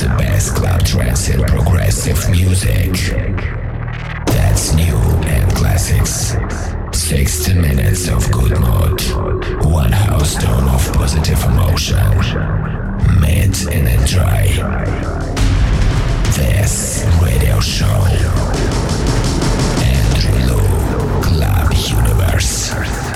the best club trance and progressive music. That's new and classics. 60 minutes of good mood. One house tone of positive emotion. Meet and enjoy. This radio show. Andrew Lu, Club Universe.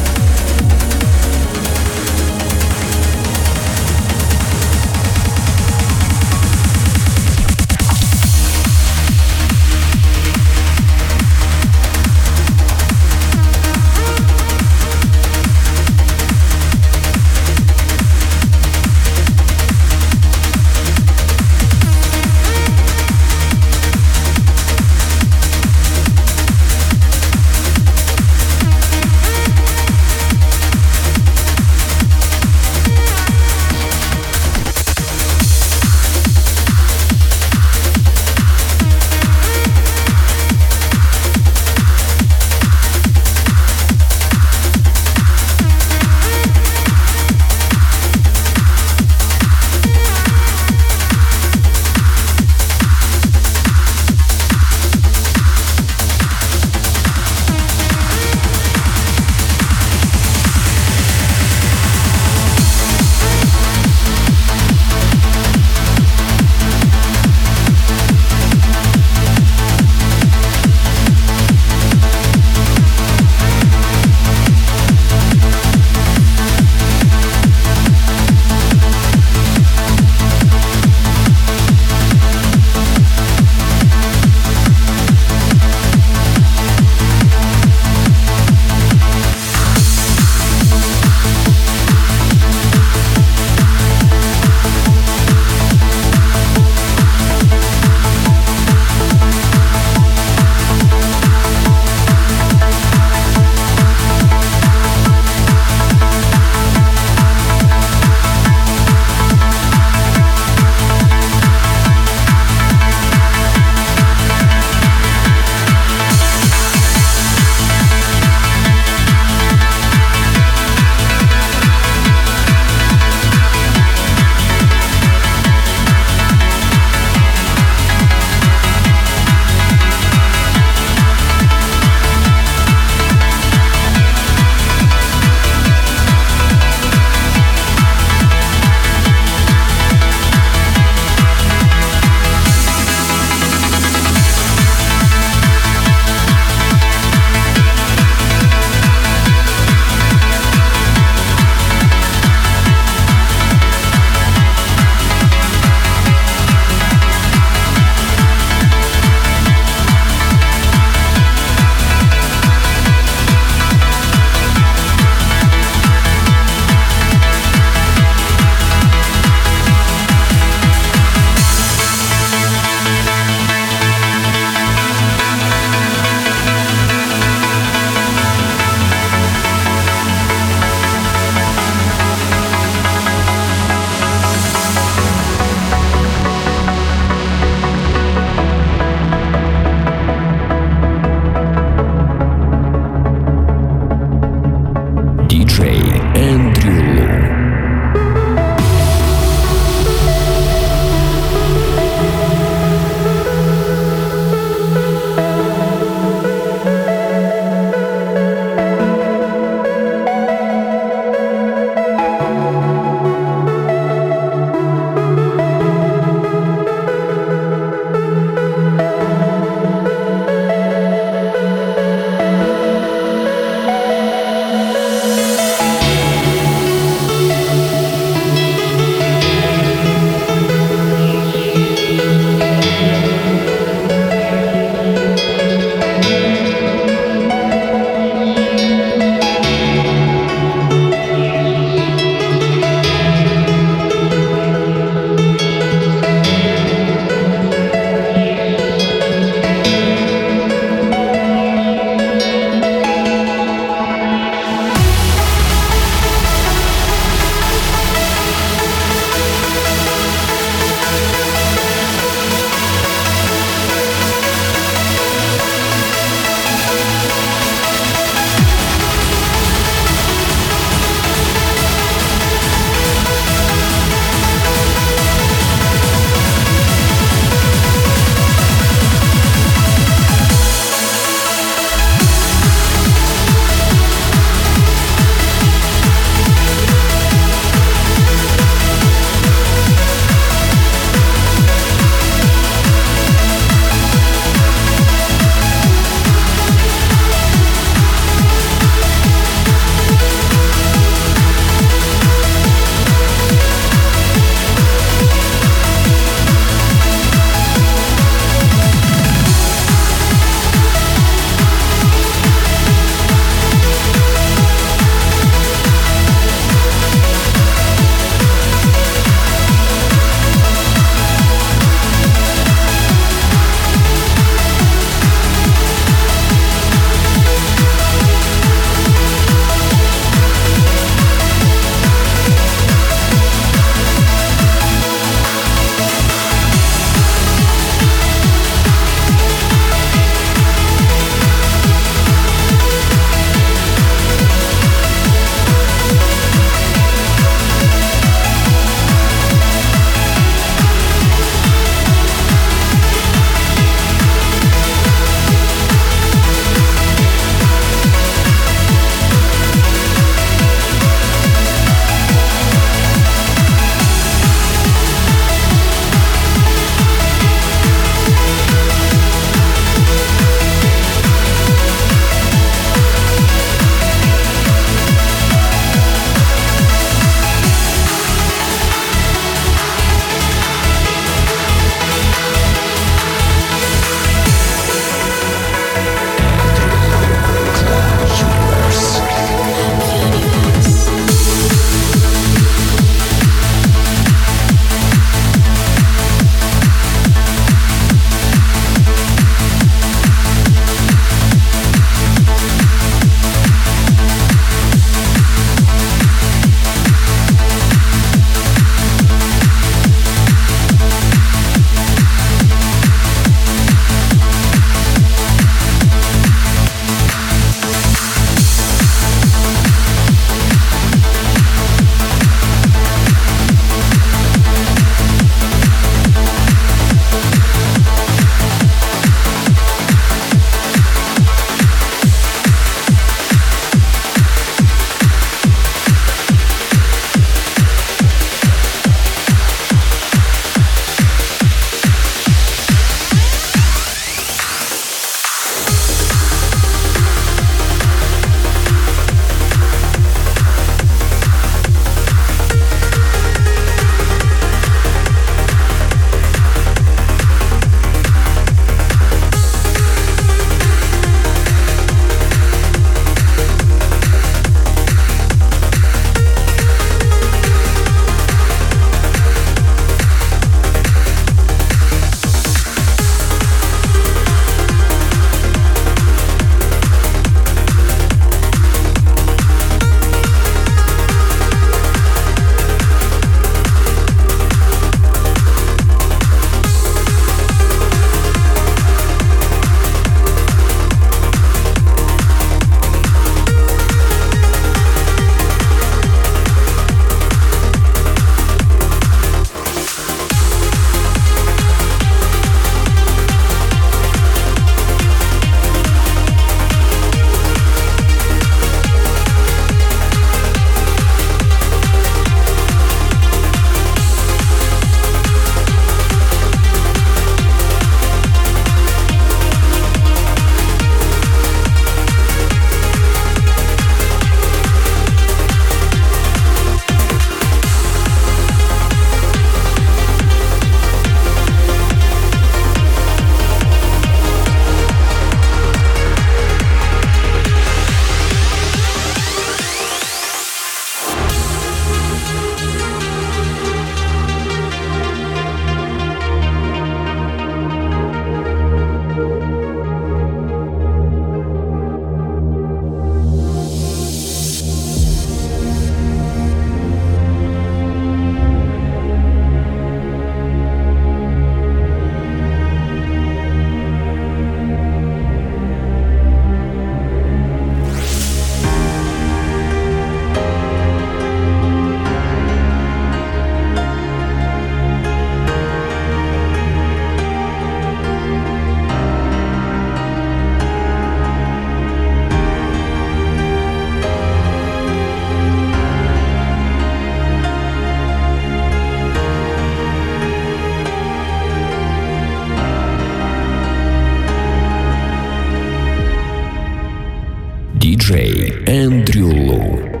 Диджей Эндрю Лу.